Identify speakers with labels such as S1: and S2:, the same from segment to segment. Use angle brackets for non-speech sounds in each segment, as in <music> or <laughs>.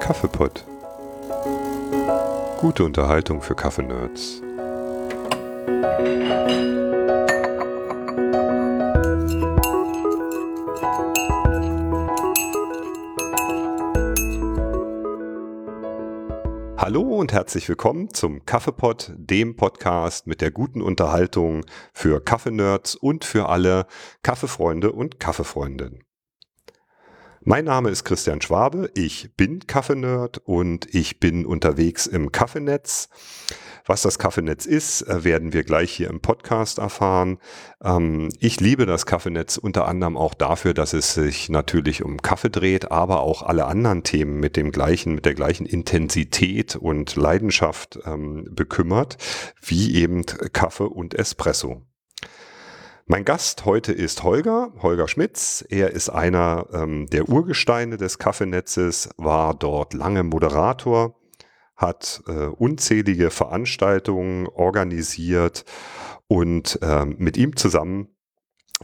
S1: Kaffeepott. Gute Unterhaltung für Kaffeenerds. Hallo und herzlich willkommen zum Kaffeepot, dem Podcast mit der guten Unterhaltung für Kaffeenerds und für alle Kaffeefreunde und Kaffeefreundinnen. Mein Name ist Christian Schwabe, ich bin Kaffeenerd und ich bin unterwegs im Kaffeenetz. Was das Kaffeenetz ist, äh, werden wir gleich hier im Podcast erfahren. Ähm, ich liebe das Kaffeenetz unter anderem auch dafür, dass es sich natürlich um Kaffee dreht, aber auch alle anderen Themen mit dem gleichen, mit der gleichen Intensität und Leidenschaft ähm, bekümmert, wie eben Kaffee und Espresso. Mein Gast heute ist Holger, Holger Schmitz. Er ist einer ähm, der Urgesteine des Kaffeenetzes, war dort lange Moderator, hat äh, unzählige Veranstaltungen organisiert und ähm, mit ihm zusammen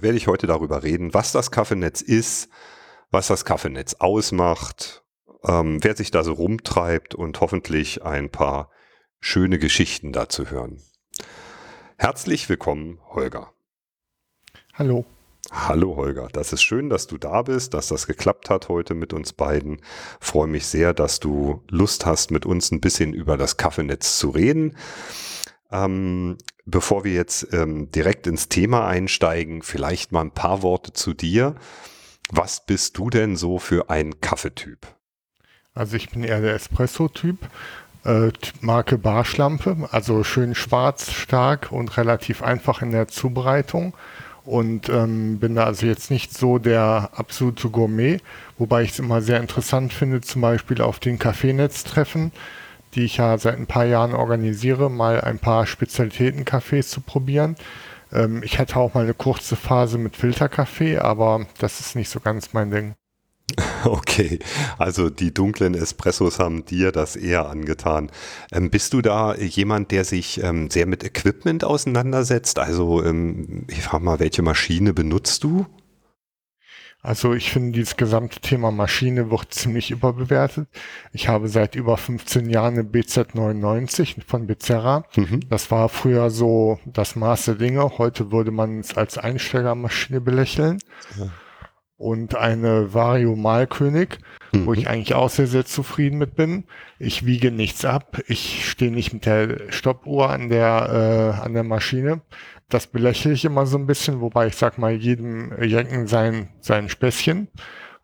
S1: werde ich heute darüber reden, was das Kaffeenetz ist, was das Kaffeenetz ausmacht, ähm, wer sich da so rumtreibt und hoffentlich ein paar schöne Geschichten dazu hören. Herzlich willkommen, Holger.
S2: Hallo.
S1: Hallo Holger, das ist schön, dass du da bist, dass das geklappt hat heute mit uns beiden. Freue mich sehr, dass du Lust hast, mit uns ein bisschen über das Kaffeenetz zu reden. Ähm, bevor wir jetzt ähm, direkt ins Thema einsteigen, vielleicht mal ein paar Worte zu dir. Was bist du denn so für ein Kaffeetyp?
S2: Also ich bin eher der Espresso-Typ, äh, Marke Barschlampe, also schön schwarz, stark und relativ einfach in der Zubereitung und ähm, bin da also jetzt nicht so der absolute Gourmet, wobei ich es immer sehr interessant finde, zum Beispiel auf den Kaffeenetztreffen, die ich ja seit ein paar Jahren organisiere, mal ein paar Spezialitäten-Cafés zu probieren. Ähm, ich hatte auch mal eine kurze Phase mit Filterkaffee, aber das ist nicht so ganz mein Ding. <laughs>
S1: Okay, also die dunklen Espressos haben dir das eher angetan. Ähm, bist du da jemand, der sich ähm, sehr mit Equipment auseinandersetzt? Also ähm, ich frage mal, welche Maschine benutzt du?
S2: Also ich finde, dieses gesamte Thema Maschine wird ziemlich überbewertet. Ich habe seit über 15 Jahren eine BZ99 von Becerra. Mhm. Das war früher so das Maß der Dinge. Heute würde man es als Einsteigermaschine belächeln. Ja und eine Vario Malkönig, mhm. wo ich eigentlich auch sehr, sehr zufrieden mit bin. Ich wiege nichts ab. Ich stehe nicht mit der Stoppuhr an der, äh, an der Maschine. Das belächle ich immer so ein bisschen, wobei ich sag mal, jedem Jenken sein, sein Späßchen.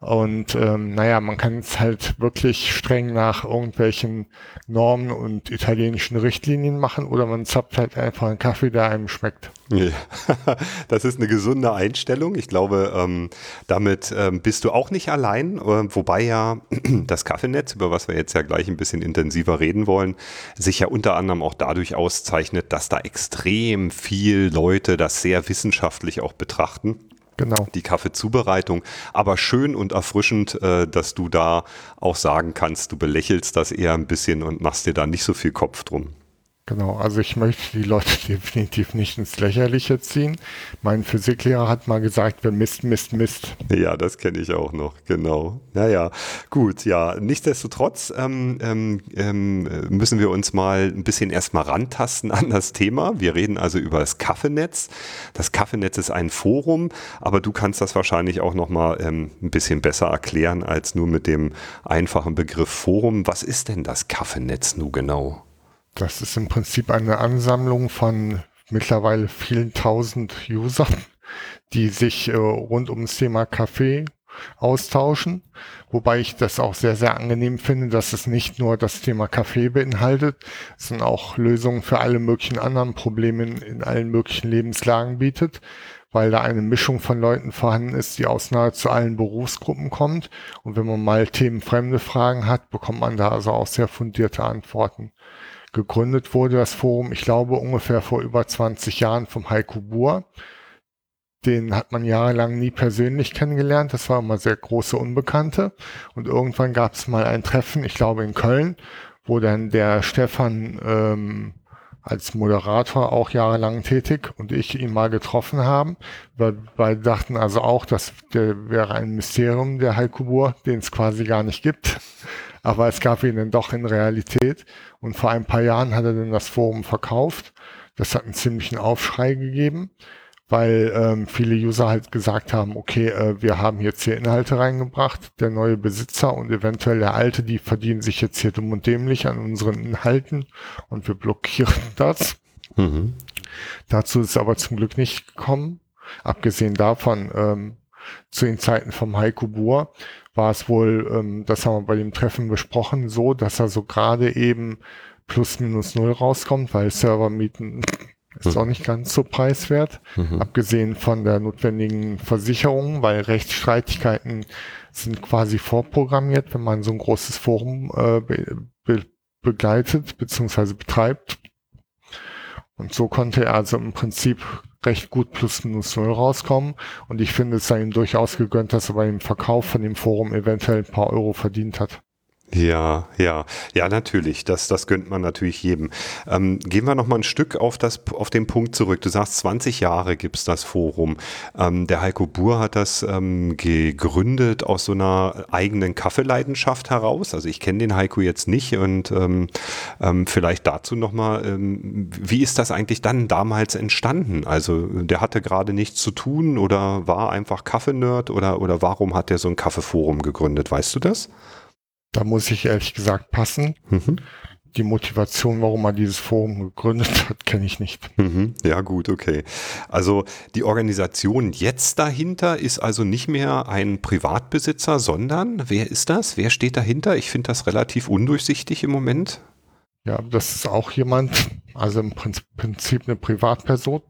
S2: Und ähm, naja, man kann es halt wirklich streng nach irgendwelchen Normen und italienischen Richtlinien machen oder man zappt halt einfach einen Kaffee, der einem schmeckt.
S1: Ja, <laughs> das ist eine gesunde Einstellung. Ich glaube, ähm, damit ähm, bist du auch nicht allein, äh, wobei ja <clears throat> das Kaffeenetz, über was wir jetzt ja gleich ein bisschen intensiver reden wollen, sich ja unter anderem auch dadurch auszeichnet, dass da extrem viel Leute das sehr wissenschaftlich auch betrachten Genau. Die Kaffeezubereitung. Aber schön und erfrischend, äh, dass du da auch sagen kannst, du belächelst das eher ein bisschen und machst dir da nicht so viel Kopf drum.
S2: Genau, also ich möchte die Leute <laughs> definitiv nicht ins Lächerliche ziehen. Mein Physiklehrer hat mal gesagt, wer misst, misst, misst.
S1: Ja, das kenne ich auch noch, genau. Naja, gut, ja. Nichtsdestotrotz ähm, ähm, ähm, müssen wir uns mal ein bisschen erstmal rantasten an das Thema. Wir reden also über das Kaffeenetz. Das Kaffeenetz ist ein Forum, aber du kannst das wahrscheinlich auch nochmal ähm, ein bisschen besser erklären als nur mit dem einfachen Begriff Forum. Was ist denn das Kaffeenetz nun genau?
S2: Das ist im Prinzip eine Ansammlung von mittlerweile vielen tausend Usern, die sich äh, rund ums Thema Kaffee austauschen. Wobei ich das auch sehr, sehr angenehm finde, dass es nicht nur das Thema Kaffee beinhaltet, sondern auch Lösungen für alle möglichen anderen Probleme in, in allen möglichen Lebenslagen bietet, weil da eine Mischung von Leuten vorhanden ist, die aus nahezu allen Berufsgruppen kommt. Und wenn man mal themenfremde Fragen hat, bekommt man da also auch sehr fundierte Antworten. Gegründet wurde das Forum, ich glaube, ungefähr vor über 20 Jahren vom Heiko Buhr. Den hat man jahrelang nie persönlich kennengelernt. Das war immer sehr große Unbekannte. Und irgendwann gab es mal ein Treffen, ich glaube in Köln, wo dann der Stefan ähm, als Moderator auch jahrelang tätig und ich ihn mal getroffen haben, wir dachten also auch, das wäre ein Mysterium der Heikubur, den es quasi gar nicht gibt. Aber es gab ihn dann doch in Realität und vor ein paar Jahren hat er dann das Forum verkauft. Das hat einen ziemlichen Aufschrei gegeben weil ähm, viele User halt gesagt haben, okay, äh, wir haben jetzt hier Inhalte reingebracht, der neue Besitzer und eventuell der alte, die verdienen sich jetzt hier dumm und dämlich an unseren Inhalten und wir blockieren <laughs> das. Mhm. Dazu ist aber zum Glück nicht gekommen. Abgesehen davon, ähm, zu den Zeiten vom Heiko Buhr war es wohl, ähm, das haben wir bei dem Treffen besprochen, so, dass er so gerade eben plus minus null rauskommt, weil Servermieten ist mhm. auch nicht ganz so preiswert, mhm. abgesehen von der notwendigen Versicherung, weil Rechtsstreitigkeiten sind quasi vorprogrammiert, wenn man so ein großes Forum äh, be be begleitet bzw. betreibt. Und so konnte er also im Prinzip recht gut plus minus null rauskommen. Und ich finde es sei ihm durchaus gegönnt, dass er bei dem Verkauf von dem Forum eventuell ein paar Euro verdient hat.
S1: Ja, ja, ja, natürlich. Das, das gönnt man natürlich jedem. Ähm, gehen wir noch mal ein Stück auf, das, auf den Punkt zurück. Du sagst, 20 Jahre gibt's das Forum. Ähm, der Heiko Buhr hat das ähm, gegründet aus so einer eigenen Kaffeeleidenschaft heraus. Also ich kenne den Heiko jetzt nicht und ähm, ähm, vielleicht dazu noch mal, ähm, wie ist das eigentlich dann damals entstanden? Also der hatte gerade nichts zu tun oder war einfach Kaffeenerd oder, oder warum hat er so ein Kaffeeforum gegründet? Weißt du das?
S2: Da muss ich ehrlich gesagt passen. Mhm. Die Motivation, warum er dieses Forum gegründet hat, kenne ich nicht.
S1: Mhm. Ja, gut, okay. Also die Organisation jetzt dahinter ist also nicht mehr ein Privatbesitzer, sondern wer ist das? Wer steht dahinter? Ich finde das relativ undurchsichtig im Moment.
S2: Ja, das ist auch jemand, also im Prinzip eine Privatperson,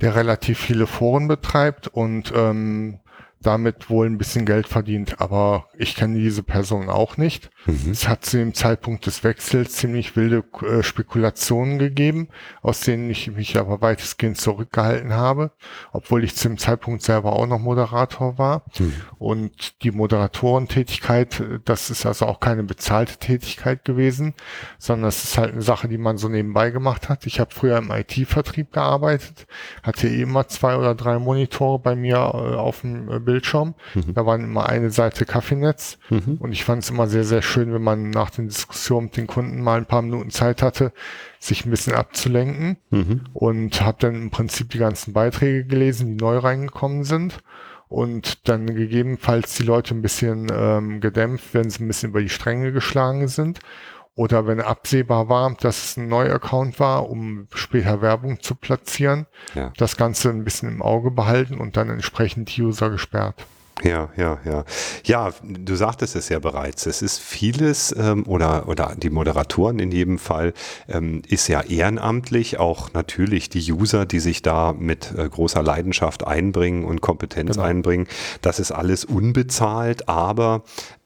S2: der relativ viele Foren betreibt und ähm, damit wohl ein bisschen Geld verdient, aber ich kenne diese Person auch nicht. Mhm. Es hat zu dem Zeitpunkt des Wechsels ziemlich wilde äh, Spekulationen gegeben, aus denen ich mich aber weitestgehend zurückgehalten habe, obwohl ich zu dem Zeitpunkt selber auch noch Moderator war. Mhm. Und die Moderatorentätigkeit, das ist also auch keine bezahlte Tätigkeit gewesen, sondern es ist halt eine Sache, die man so nebenbei gemacht hat. Ich habe früher im IT-Vertrieb gearbeitet, hatte immer zwei oder drei Monitore bei mir äh, auf dem Bild äh, Bildschirm. Mhm. Da waren immer eine Seite Kaffeenetz. Mhm. Und ich fand es immer sehr, sehr schön, wenn man nach den Diskussionen mit den Kunden mal ein paar Minuten Zeit hatte, sich ein bisschen abzulenken. Mhm. Und habe dann im Prinzip die ganzen Beiträge gelesen, die neu reingekommen sind. Und dann gegebenenfalls die Leute ein bisschen ähm, gedämpft, wenn sie ein bisschen über die Stränge geschlagen sind oder wenn absehbar war, dass es ein neuer Account war, um später Werbung zu platzieren, ja. das Ganze ein bisschen im Auge behalten und dann entsprechend die User gesperrt.
S1: Ja, ja, ja. Ja, du sagtest es ja bereits. Es ist vieles ähm, oder, oder die Moderatoren in jedem Fall ähm, ist ja ehrenamtlich. Auch natürlich die User, die sich da mit äh, großer Leidenschaft einbringen und Kompetenz genau. einbringen. Das ist alles unbezahlt, aber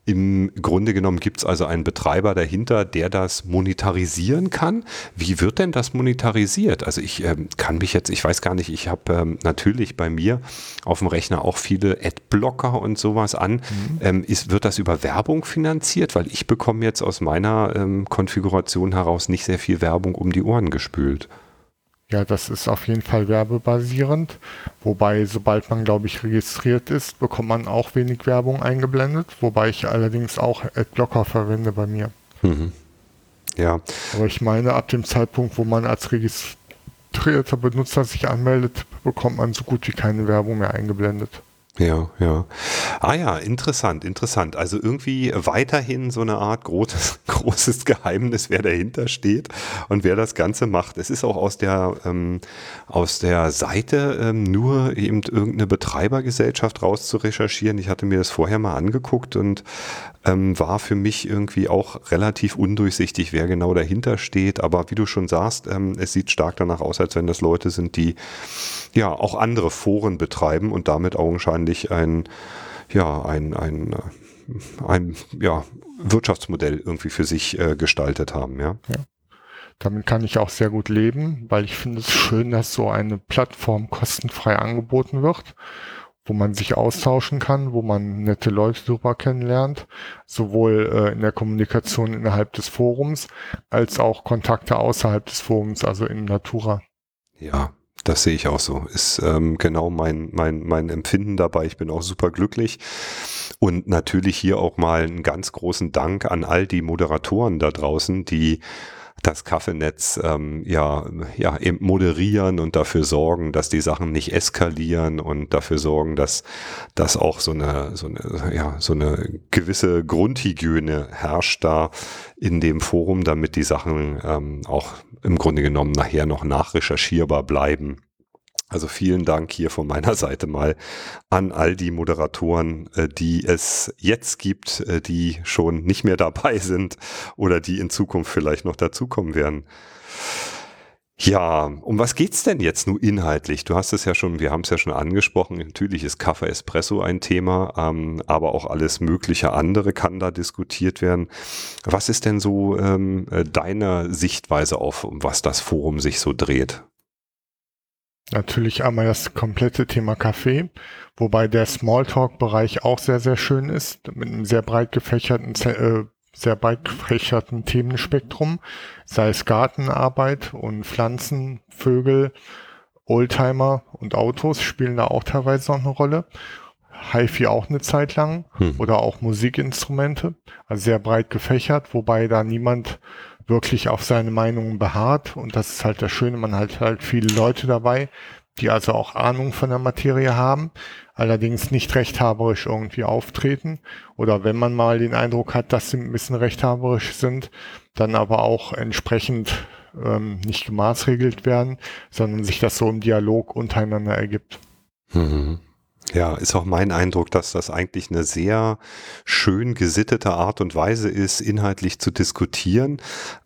S1: im Grunde genommen gibt es also einen Betreiber dahinter, der das monetarisieren kann. Wie wird denn das monetarisiert? Also ich ähm, kann mich jetzt, ich weiß gar nicht, ich habe ähm, natürlich bei mir auf dem Rechner auch viele Adblocker und sowas an. Mhm. Ähm, ist, wird das über Werbung finanziert? Weil ich bekomme jetzt aus meiner ähm, Konfiguration heraus nicht sehr viel Werbung um die Ohren gespült.
S2: Ja, das ist auf jeden Fall werbebasierend. Wobei, sobald man, glaube ich, registriert ist, bekommt man auch wenig Werbung eingeblendet. Wobei ich allerdings auch Adblocker verwende bei mir. Mhm. Ja. Aber ich meine, ab dem Zeitpunkt, wo man als registrierter Benutzer sich anmeldet, bekommt man so gut wie keine Werbung mehr eingeblendet.
S1: Ja, ja. Ah ja, interessant, interessant. Also irgendwie weiterhin so eine Art großes, <laughs> großes Geheimnis, wer dahinter steht und wer das Ganze macht. Es ist auch aus der, ähm, aus der Seite ähm, nur eben irgendeine Betreibergesellschaft raus zu recherchieren. Ich hatte mir das vorher mal angeguckt und ähm, war für mich irgendwie auch relativ undurchsichtig, wer genau dahinter steht. Aber wie du schon sagst, ähm, es sieht stark danach aus, als wenn das Leute sind, die ja auch andere Foren betreiben und damit augenscheinlich ein, ja, ein, ein, ein ja, Wirtschaftsmodell irgendwie für sich äh, gestaltet haben, ja. ja.
S2: Damit kann ich auch sehr gut leben, weil ich finde es schön, dass so eine Plattform kostenfrei angeboten wird, wo man sich austauschen kann, wo man nette Leute drüber kennenlernt, sowohl äh, in der Kommunikation innerhalb des Forums als auch Kontakte außerhalb des Forums, also in Natura.
S1: Ja, das sehe ich auch so. Ist ähm, genau mein, mein, mein Empfinden dabei. Ich bin auch super glücklich. Und natürlich hier auch mal einen ganz großen Dank an all die Moderatoren da draußen, die das Kaffeenetz ähm, ja, ja moderieren und dafür sorgen, dass die Sachen nicht eskalieren und dafür sorgen, dass, dass auch so eine, so eine, ja, so eine gewisse Grundhygiene herrscht da in dem Forum, damit die Sachen ähm, auch im Grunde genommen nachher noch nachrecherchierbar bleiben. Also vielen Dank hier von meiner Seite mal an all die Moderatoren, äh, die es jetzt gibt, äh, die schon nicht mehr dabei <laughs> sind oder die in Zukunft vielleicht noch dazukommen werden. Ja, um was geht's denn jetzt nur inhaltlich? Du hast es ja schon, wir haben es ja schon angesprochen. Natürlich ist Kaffee Espresso ein Thema, ähm, aber auch alles mögliche andere kann da diskutiert werden. Was ist denn so ähm, äh, deine Sichtweise auf, um was das Forum sich so dreht?
S2: Natürlich einmal das komplette Thema Kaffee, wobei der Smalltalk-Bereich auch sehr, sehr schön ist, mit einem sehr breit gefächerten, äh, sehr breit gefächerten Themenspektrum, sei es Gartenarbeit und Pflanzen, Vögel, Oldtimer und Autos spielen da auch teilweise noch eine Rolle. HiFi auch eine Zeit lang hm. oder auch Musikinstrumente, also sehr breit gefächert, wobei da niemand wirklich auf seine Meinungen beharrt. Und das ist halt das Schöne, man hat halt viele Leute dabei, die also auch Ahnung von der Materie haben, allerdings nicht rechthaberisch irgendwie auftreten. Oder wenn man mal den Eindruck hat, dass sie ein bisschen rechthaberisch sind, dann aber auch entsprechend ähm, nicht gemaßregelt werden, sondern sich das so im Dialog untereinander ergibt.
S1: Mhm. Ja, ist auch mein Eindruck, dass das eigentlich eine sehr schön gesittete Art und Weise ist, inhaltlich zu diskutieren,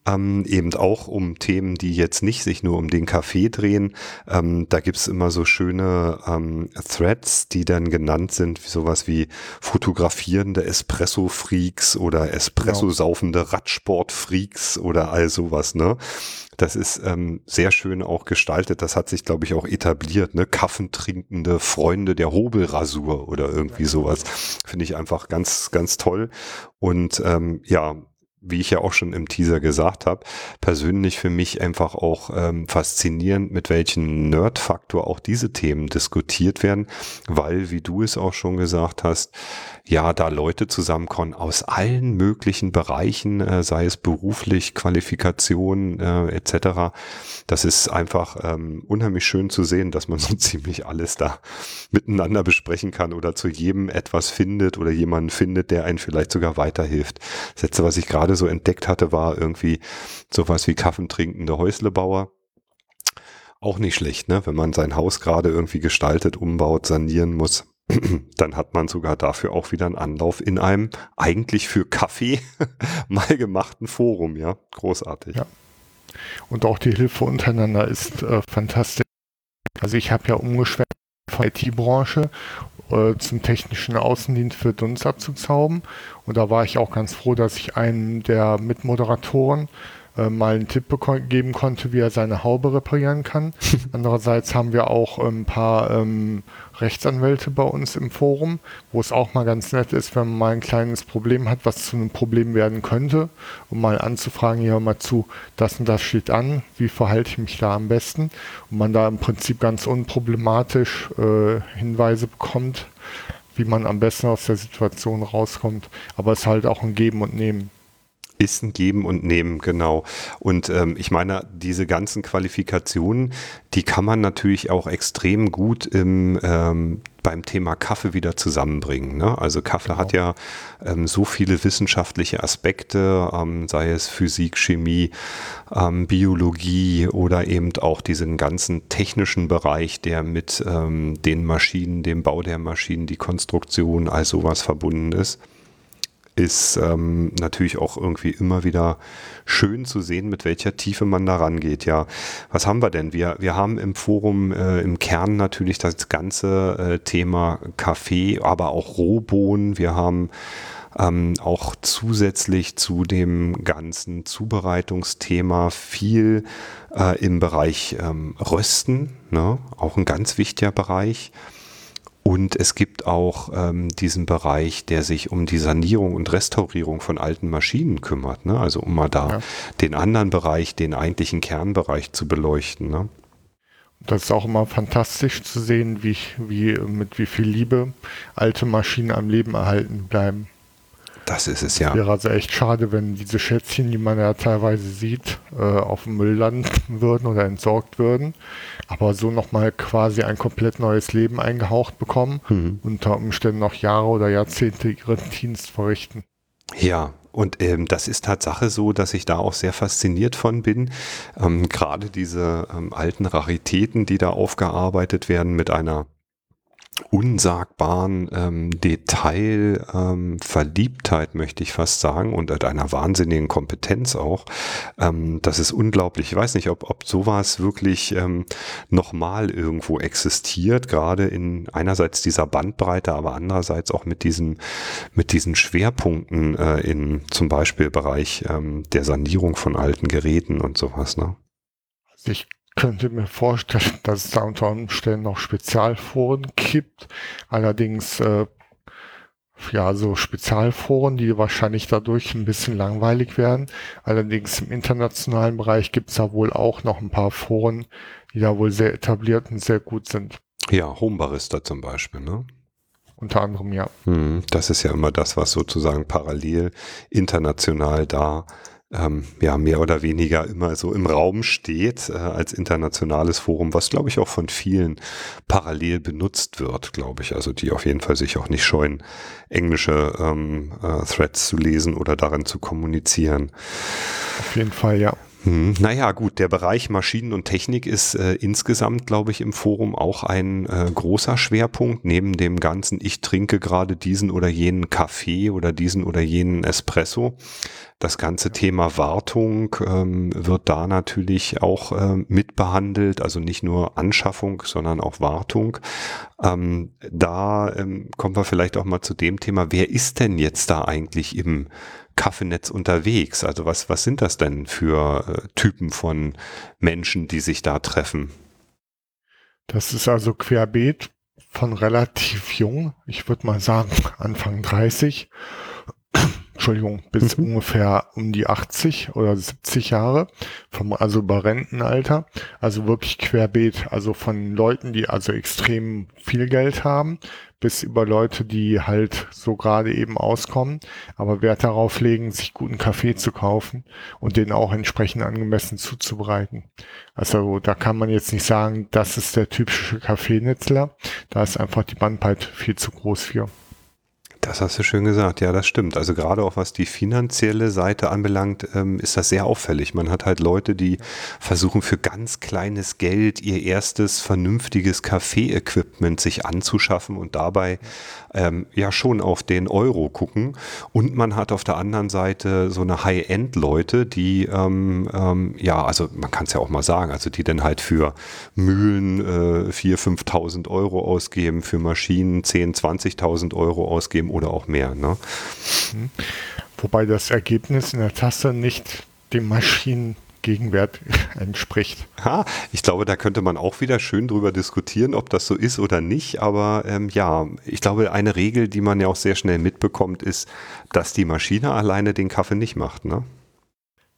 S1: ähm, eben auch um Themen, die jetzt nicht sich nur um den Kaffee drehen. Ähm, da gibt's immer so schöne ähm, Threads, die dann genannt sind, sowas wie fotografierende Espresso-Freaks oder Espresso-saufende genau. Radsport-Freaks oder all sowas, ne? Das ist ähm, sehr schön auch gestaltet. Das hat sich, glaube ich, auch etabliert. Ne? Kaffentrinkende Freunde der Hobelrasur oder irgendwie sowas. Finde ich einfach ganz, ganz toll. Und ähm, ja, wie ich ja auch schon im Teaser gesagt habe, persönlich für mich einfach auch ähm, faszinierend, mit welchem Nerd-Faktor auch diese Themen diskutiert werden, weil, wie du es auch schon gesagt hast, ja, da Leute zusammenkommen aus allen möglichen Bereichen, äh, sei es beruflich, Qualifikation äh, etc. Das ist einfach ähm, unheimlich schön zu sehen, dass man <laughs> so ziemlich alles da miteinander besprechen kann oder zu jedem etwas findet oder jemanden findet, der einen vielleicht sogar weiterhilft. Letzte, was ich gerade so entdeckt hatte, war irgendwie sowas wie kaffentrinkende Häuslebauer auch nicht schlecht, ne? Wenn man sein Haus gerade irgendwie gestaltet, umbaut, sanieren muss, <clears throat> dann hat man sogar dafür auch wieder einen Anlauf in einem eigentlich für Kaffee <laughs> mal gemachten Forum, ja. Großartig. Ja.
S2: Und auch die Hilfe untereinander ist äh, fantastisch. Also ich habe ja umgeschwärmt von IT-Branche äh, zum technischen Außendienst für Dunstabzugshauben. Und da war ich auch ganz froh, dass ich einen der Mitmoderatoren äh, mal einen Tipp geben konnte, wie er seine Haube reparieren kann. <laughs> Andererseits haben wir auch ein paar ähm, Rechtsanwälte bei uns im Forum, wo es auch mal ganz nett ist, wenn man mal ein kleines Problem hat, was zu einem Problem werden könnte, um mal anzufragen, hier mal zu, das und das steht an, wie verhalte ich mich da am besten? Und man da im Prinzip ganz unproblematisch äh, Hinweise bekommt, wie man am besten aus der Situation rauskommt. Aber es ist halt auch ein Geben und Nehmen
S1: ist ein Geben und Nehmen, genau. Und ähm, ich meine, diese ganzen Qualifikationen, die kann man natürlich auch extrem gut im, ähm, beim Thema Kaffee wieder zusammenbringen. Ne? Also Kaffee genau. hat ja ähm, so viele wissenschaftliche Aspekte, ähm, sei es Physik, Chemie, ähm, Biologie oder eben auch diesen ganzen technischen Bereich, der mit ähm, den Maschinen, dem Bau der Maschinen, die Konstruktion, all sowas verbunden ist ist ähm, natürlich auch irgendwie immer wieder schön zu sehen, mit welcher Tiefe man da rangeht. Ja, was haben wir denn? Wir, wir haben im Forum äh, im Kern natürlich das ganze äh, Thema Kaffee, aber auch Rohbohnen. Wir haben ähm, auch zusätzlich zu dem ganzen Zubereitungsthema viel äh, im Bereich ähm, Rösten, ne? auch ein ganz wichtiger Bereich. Und es gibt auch ähm, diesen Bereich, der sich um die Sanierung und Restaurierung von alten Maschinen kümmert. Ne? Also um mal da ja. den anderen Bereich, den eigentlichen Kernbereich zu beleuchten. Ne?
S2: Das ist auch immer fantastisch zu sehen, wie, wie, mit wie viel Liebe alte Maschinen am Leben erhalten bleiben.
S1: Das ist es ja.
S2: Wäre also echt schade, wenn diese Schätzchen, die man ja teilweise sieht, äh, auf dem Müll landen würden oder entsorgt würden, aber so nochmal quasi ein komplett neues Leben eingehaucht bekommen, mhm. unter Umständen noch Jahre oder Jahrzehnte ihren Dienst verrichten.
S1: Ja, und ähm, das ist Tatsache so, dass ich da auch sehr fasziniert von bin. Ähm, Gerade diese ähm, alten Raritäten, die da aufgearbeitet werden mit einer unsagbaren ähm, Detail, ähm, möchte ich fast sagen, und einer wahnsinnigen Kompetenz auch. Ähm, das ist unglaublich. Ich weiß nicht, ob, ob sowas wirklich ähm, nochmal irgendwo existiert, gerade in einerseits dieser Bandbreite, aber andererseits auch mit diesen, mit diesen Schwerpunkten äh, in zum Beispiel Bereich ähm, der Sanierung von alten Geräten und sowas. Ne?
S2: Ich könnte mir vorstellen, dass es da unter Umständen noch Spezialforen gibt. Allerdings, äh, ja, so Spezialforen, die wahrscheinlich dadurch ein bisschen langweilig werden. Allerdings im internationalen Bereich gibt es da wohl auch noch ein paar Foren, die da wohl sehr etabliert und sehr gut sind.
S1: Ja, Homebarista zum Beispiel, ne?
S2: Unter anderem, ja.
S1: Hm, das ist ja immer das, was sozusagen parallel international da ähm, ja mehr oder weniger immer so im Raum steht äh, als internationales Forum, was glaube ich auch von vielen parallel benutzt wird, glaube ich. Also die auf jeden Fall sich auch nicht scheuen, englische ähm, äh, Threads zu lesen oder darin zu kommunizieren.
S2: Auf jeden Fall, ja.
S1: Hm, naja, gut, der Bereich Maschinen und Technik ist äh, insgesamt, glaube ich, im Forum auch ein äh, großer Schwerpunkt. Neben dem ganzen, ich trinke gerade diesen oder jenen Kaffee oder diesen oder jenen Espresso. Das ganze Thema Wartung ähm, wird da natürlich auch äh, mitbehandelt, also nicht nur Anschaffung, sondern auch Wartung. Ähm, da ähm, kommen wir vielleicht auch mal zu dem Thema, wer ist denn jetzt da eigentlich im Kaffeenetz unterwegs? Also was, was sind das denn für äh, Typen von Menschen, die sich da treffen?
S2: Das ist also querbeet von relativ jung, ich würde mal sagen Anfang 30, Entschuldigung, bis mhm. ungefähr um die 80 oder 70 Jahre, vom, also über Rentenalter, also wirklich querbeet, also von Leuten, die also extrem viel Geld haben, bis über Leute, die halt so gerade eben auskommen, aber Wert darauf legen, sich guten Kaffee zu kaufen und den auch entsprechend angemessen zuzubereiten. Also da kann man jetzt nicht sagen, das ist der typische Kaffeenitzler. Da ist einfach die Bandbreite viel zu groß für.
S1: Das hast du schön gesagt, ja, das stimmt. Also gerade auch was die finanzielle Seite anbelangt, ähm, ist das sehr auffällig. Man hat halt Leute, die versuchen für ganz kleines Geld ihr erstes vernünftiges Kaffee-Equipment sich anzuschaffen und dabei ähm, ja schon auf den Euro gucken. Und man hat auf der anderen Seite so eine High-End-Leute, die ähm, ähm, ja, also man kann es ja auch mal sagen, also die dann halt für Mühlen äh, 4.000, 5.000 Euro ausgeben, für Maschinen 10.000, 20.000 Euro ausgeben oder auch mehr. Ne?
S2: Wobei das Ergebnis in der Tasse nicht dem Maschinengegenwert <laughs> entspricht.
S1: Ha, ich glaube, da könnte man auch wieder schön drüber diskutieren, ob das so ist oder nicht. Aber ähm, ja, ich glaube, eine Regel, die man ja auch sehr schnell mitbekommt, ist, dass die Maschine alleine den Kaffee nicht macht. Ne?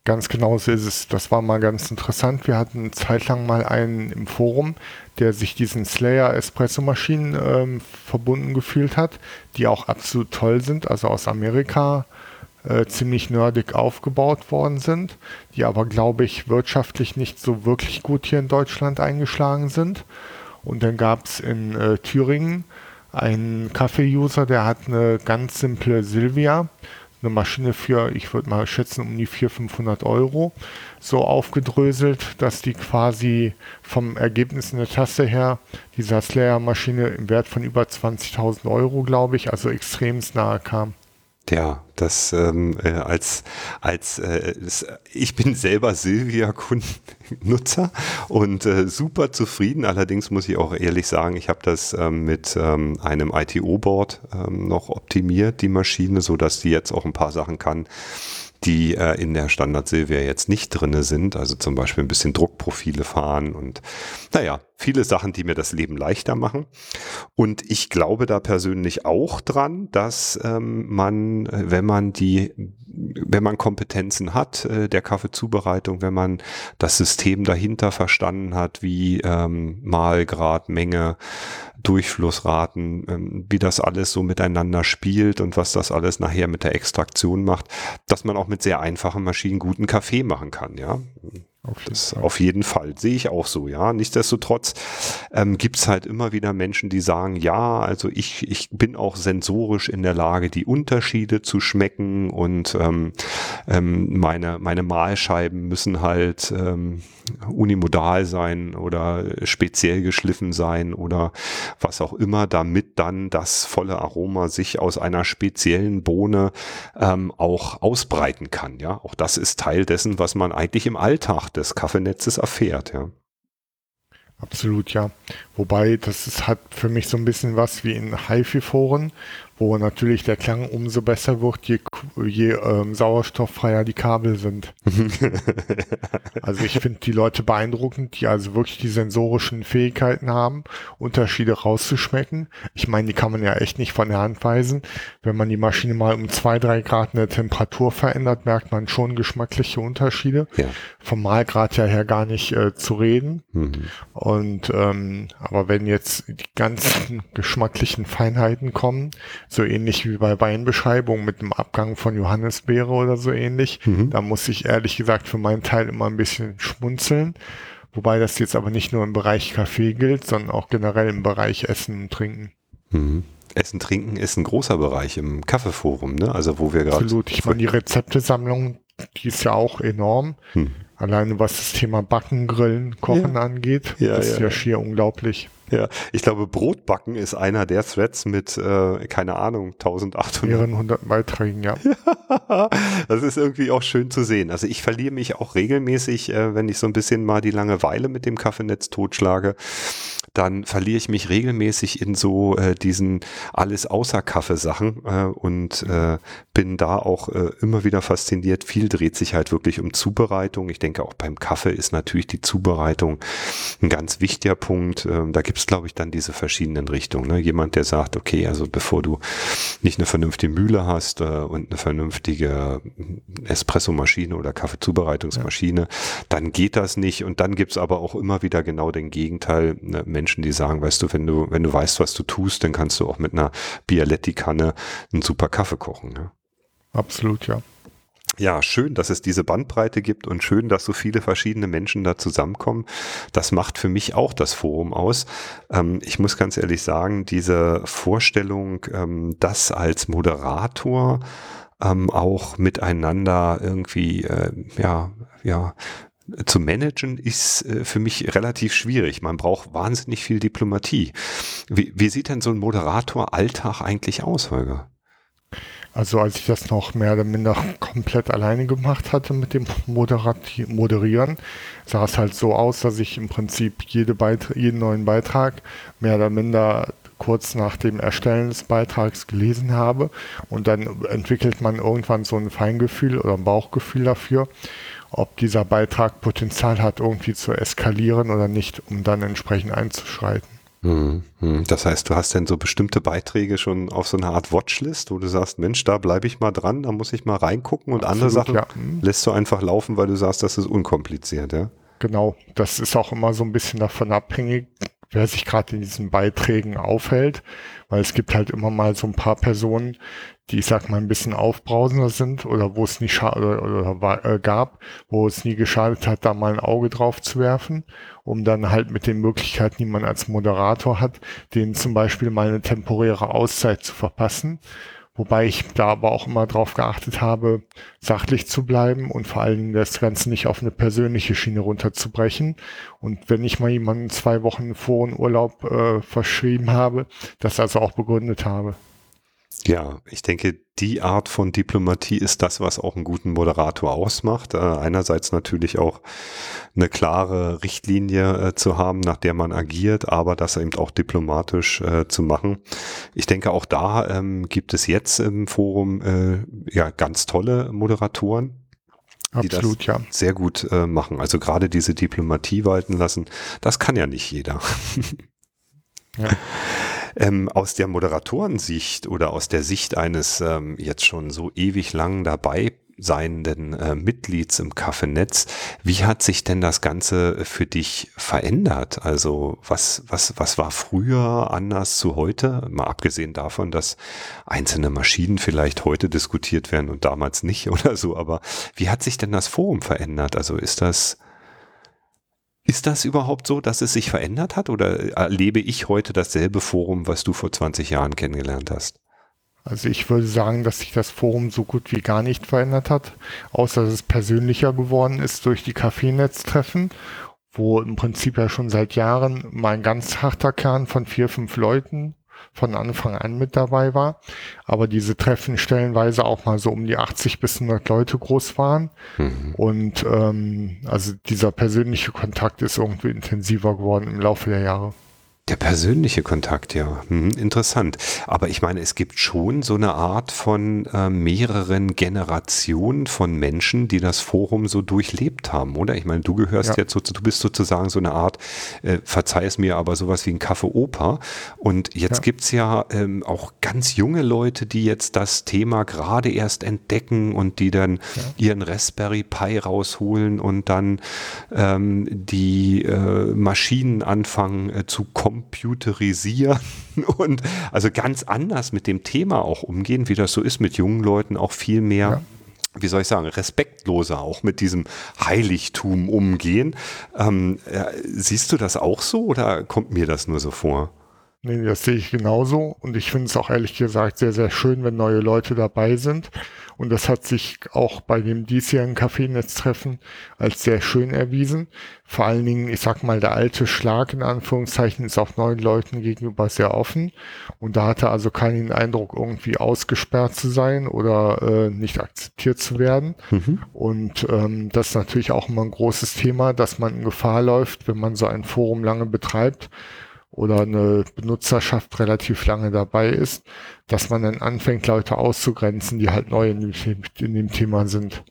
S2: Ganz genau so ist es. Das war mal ganz interessant. Wir hatten zeitlang mal einen im Forum, der sich diesen Slayer Espresso-Maschinen ähm, verbunden gefühlt hat, die auch absolut toll sind, also aus Amerika äh, ziemlich nerdig aufgebaut worden sind, die aber, glaube ich, wirtschaftlich nicht so wirklich gut hier in Deutschland eingeschlagen sind. Und dann gab es in äh, Thüringen einen Kaffee-User, der hat eine ganz simple Silvia eine Maschine für, ich würde mal schätzen, um die 400, 500 Euro so aufgedröselt, dass die quasi vom Ergebnis in der Taste her dieser Slayer-Maschine im Wert von über 20.000 Euro, glaube ich, also extrem nahe kam.
S1: Ja, das ähm, äh, als als äh, ich bin selber Silvia-Nutzer und äh, super zufrieden. Allerdings muss ich auch ehrlich sagen, ich habe das ähm, mit ähm, einem ITO-Board ähm, noch optimiert, die Maschine, so dass die jetzt auch ein paar Sachen kann, die äh, in der Standard Silvia jetzt nicht drinne sind. Also zum Beispiel ein bisschen Druckprofile fahren und naja, viele Sachen, die mir das Leben leichter machen. Und ich glaube da persönlich auch dran, dass ähm, man, wenn man die, wenn man Kompetenzen hat äh, der Kaffeezubereitung, wenn man das System dahinter verstanden hat, wie ähm, Mahlgrad, Menge, Durchflussraten, ähm, wie das alles so miteinander spielt und was das alles nachher mit der Extraktion macht, dass man auch mit sehr einfachen Maschinen guten Kaffee machen kann, ja. Auf jeden, das, auf jeden Fall, sehe ich auch so, ja. Nichtsdestotrotz ähm, gibt es halt immer wieder Menschen, die sagen, ja, also ich, ich bin auch sensorisch in der Lage, die Unterschiede zu schmecken und ähm, ähm, meine, meine Mahlscheiben müssen halt ähm, unimodal sein oder speziell geschliffen sein oder was auch immer, damit dann das volle Aroma sich aus einer speziellen Bohne ähm, auch ausbreiten kann. Ja, auch das ist Teil dessen, was man eigentlich im Alltag des Kaffeenetzes erfährt. Ja.
S2: Absolut, ja. Wobei, das ist, hat für mich so ein bisschen was wie in HiFi-Foren, wo natürlich der Klang umso besser wird, je, je ähm, sauerstofffreier die Kabel sind. <laughs> also ich finde die Leute beeindruckend, die also wirklich die sensorischen Fähigkeiten haben, Unterschiede rauszuschmecken. Ich meine, die kann man ja echt nicht von der Hand weisen. Wenn man die Maschine mal um zwei, drei Grad in der Temperatur verändert, merkt man schon geschmackliche Unterschiede. Ja. Vom Mahlgrad ja her gar nicht äh, zu reden. Mhm. Und ähm, aber wenn jetzt die ganzen geschmacklichen Feinheiten kommen, so ähnlich wie bei Weinbeschreibungen mit dem Abgang von Johannisbeere oder so ähnlich. Mhm. Da muss ich ehrlich gesagt für meinen Teil immer ein bisschen schmunzeln. Wobei das jetzt aber nicht nur im Bereich Kaffee gilt, sondern auch generell im Bereich Essen und Trinken.
S1: Mhm. Essen, Trinken ist ein großer Bereich im Kaffeeforum, ne? Also wo wir gerade.
S2: Absolut. Ich meine, die Rezeptesammlung, die ist ja auch enorm. Hm. Alleine was das Thema Backen, Grillen, Kochen ja. angeht, ja, ist ja, ja schier unglaublich.
S1: Ja, ich glaube, Brotbacken ist einer der Threads mit, äh, keine Ahnung, 1800.
S2: Mehreren hundert Beiträgen, ja.
S1: ja. <laughs> Das ist irgendwie auch schön zu sehen. Also ich verliere mich auch regelmäßig, äh, wenn ich so ein bisschen mal die Langeweile mit dem Kaffeenetz totschlage dann verliere ich mich regelmäßig in so äh, diesen alles außer Kaffeesachen äh, und äh, bin da auch äh, immer wieder fasziniert. Viel dreht sich halt wirklich um Zubereitung. Ich denke auch beim Kaffee ist natürlich die Zubereitung ein ganz wichtiger Punkt. Ähm, da gibt es, glaube ich, dann diese verschiedenen Richtungen. Ne? Jemand, der sagt, okay, also bevor du nicht eine vernünftige Mühle hast äh, und eine vernünftige Espressomaschine oder Kaffeezubereitungsmaschine, ja. dann geht das nicht. Und dann gibt es aber auch immer wieder genau den Gegenteil. Ne? Menschen, die sagen, weißt du, wenn du, wenn du weißt, was du tust, dann kannst du auch mit einer Bialetti-Kanne einen super Kaffee kochen. Ne?
S2: Absolut, ja.
S1: Ja, schön, dass es diese Bandbreite gibt und schön, dass so viele verschiedene Menschen da zusammenkommen. Das macht für mich auch das Forum aus. Ähm, ich muss ganz ehrlich sagen, diese Vorstellung, ähm, das als Moderator ähm, auch miteinander irgendwie, äh, ja, ja, zu managen ist äh, für mich relativ schwierig. Man braucht wahnsinnig viel Diplomatie. Wie, wie sieht denn so ein Moderator-Alltag eigentlich aus, Holger?
S2: Also als ich das noch mehr oder minder komplett alleine gemacht hatte mit dem Moderati Moderieren, sah es halt so aus, dass ich im Prinzip jede jeden neuen Beitrag mehr oder minder kurz nach dem Erstellen des Beitrags gelesen habe und dann entwickelt man irgendwann so ein Feingefühl oder ein Bauchgefühl dafür ob dieser Beitrag Potenzial hat, irgendwie zu eskalieren oder nicht, um dann entsprechend einzuschreiten.
S1: Hm, hm. Das heißt, du hast denn so bestimmte Beiträge schon auf so einer Art Watchlist, wo du sagst, Mensch, da bleibe ich mal dran, da muss ich mal reingucken und Absolut, andere Sachen ja. lässt du einfach laufen, weil du sagst, das ist unkompliziert, ja?
S2: Genau, das ist auch immer so ein bisschen davon abhängig, wer sich gerade in diesen Beiträgen aufhält, weil es gibt halt immer mal so ein paar Personen, die ich sag mal ein bisschen aufbrausender sind oder wo es nie oder, oder war, äh, gab, wo es nie geschadet hat, da mal ein Auge drauf zu werfen, um dann halt mit den Möglichkeiten, die man als Moderator hat, denen zum Beispiel mal eine temporäre Auszeit zu verpassen. Wobei ich da aber auch immer drauf geachtet habe, sachlich zu bleiben und vor allen Dingen das Ganze nicht auf eine persönliche Schiene runterzubrechen. Und wenn ich mal jemanden zwei Wochen vor einem Urlaub äh, verschrieben habe, das also auch begründet habe.
S1: Ja, ich denke, die Art von Diplomatie ist das, was auch einen guten Moderator ausmacht. Äh, einerseits natürlich auch eine klare Richtlinie äh, zu haben, nach der man agiert, aber das eben auch diplomatisch äh, zu machen. Ich denke, auch da ähm, gibt es jetzt im Forum äh, ja ganz tolle Moderatoren,
S2: Absolut,
S1: die das ja. sehr gut äh, machen. Also gerade diese Diplomatie walten lassen, das kann ja nicht jeder. ja. <laughs> Ähm, aus der Moderatorensicht oder aus der Sicht eines ähm, jetzt schon so ewig lang dabei seienden äh, Mitglieds im Kaffeenetz, wie hat sich denn das Ganze für dich verändert? Also was, was, was war früher anders zu heute? Mal abgesehen davon, dass einzelne Maschinen vielleicht heute diskutiert werden und damals nicht <laughs> oder so, aber wie hat sich denn das Forum verändert? Also ist das, ist das überhaupt so, dass es sich verändert hat oder erlebe ich heute dasselbe Forum, was du vor 20 Jahren kennengelernt hast?
S2: Also ich würde sagen, dass sich das Forum so gut wie gar nicht verändert hat, außer dass es persönlicher geworden ist durch die Kaffeenetztreffen, wo im Prinzip ja schon seit Jahren mein ganz harter Kern von vier, fünf Leuten von Anfang an mit dabei war. Aber diese Treffen stellenweise auch mal so um die 80 bis 100 Leute groß waren. Mhm. Und ähm, also dieser persönliche Kontakt ist irgendwie intensiver geworden im Laufe der Jahre.
S1: Der persönliche Kontakt, ja. Hm, interessant. Aber ich meine, es gibt schon so eine Art von äh, mehreren Generationen von Menschen, die das Forum so durchlebt haben, oder? Ich meine, du gehörst ja. jetzt so, du bist sozusagen so eine Art, äh, verzeih es mir, aber sowas wie ein Kaffee-Oper. Und jetzt ja. gibt's ja ähm, auch ganz junge Leute, die jetzt das Thema gerade erst entdecken und die dann ja. ihren Raspberry Pi rausholen und dann ähm, die äh, Maschinen anfangen äh, zu kommen computerisieren <laughs> und also ganz anders mit dem Thema auch umgehen, wie das so ist mit jungen Leuten, auch viel mehr. Ja wie soll ich sagen, respektloser auch mit diesem Heiligtum umgehen. Ähm, äh, siehst du das auch so oder kommt mir das nur so vor?
S2: Nee, das sehe ich genauso und ich finde es auch ehrlich gesagt sehr, sehr schön, wenn neue Leute dabei sind. Und das hat sich auch bei dem diesjährigen Kaffeenetztreffen als sehr schön erwiesen. Vor allen Dingen, ich sag mal, der alte Schlag in Anführungszeichen ist auch neuen Leuten gegenüber sehr offen. Und da hatte also keinen Eindruck, irgendwie ausgesperrt zu sein oder äh, nicht akzeptiert zu werden. Mhm. Und ähm, das ist natürlich auch immer ein großes Thema, dass man in Gefahr läuft, wenn man so ein Forum lange betreibt oder eine Benutzerschaft relativ lange dabei ist, dass man dann anfängt, Leute auszugrenzen, die halt neu in dem, in dem Thema sind.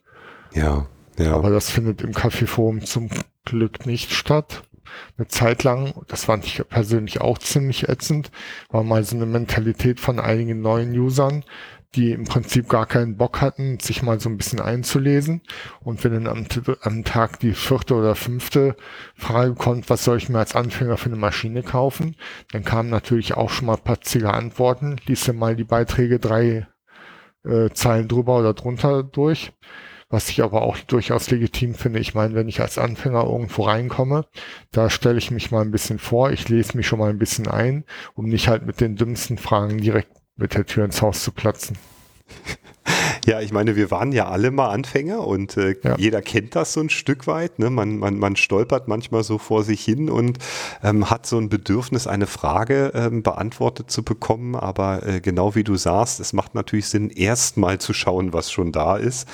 S1: Ja, ja.
S2: Aber das findet im Kaffeeforum zum Glück nicht statt. Eine Zeit lang, das fand ich persönlich auch ziemlich ätzend, war mal so eine Mentalität von einigen neuen Usern, die im Prinzip gar keinen Bock hatten, sich mal so ein bisschen einzulesen. Und wenn dann am, am, Tag die vierte oder fünfte Frage kommt, was soll ich mir als Anfänger für eine Maschine kaufen, dann kamen natürlich auch schon mal patzige Antworten. Lies dir mal die Beiträge drei äh, Zeilen drüber oder drunter durch. Was ich aber auch durchaus legitim finde. Ich meine, wenn ich als Anfänger irgendwo reinkomme, da stelle ich mich mal ein bisschen vor, ich lese mich schon mal ein bisschen ein, um nicht halt mit den dümmsten Fragen direkt mit der Tür ins Haus zu platzen.
S1: Ja, ich meine, wir waren ja alle mal Anfänger und äh, ja. jeder kennt das so ein Stück weit. Ne? Man, man, man stolpert manchmal so vor sich hin und ähm, hat so ein Bedürfnis, eine Frage ähm, beantwortet zu bekommen. Aber äh, genau wie du sagst, es macht natürlich Sinn, erstmal zu schauen, was schon da ist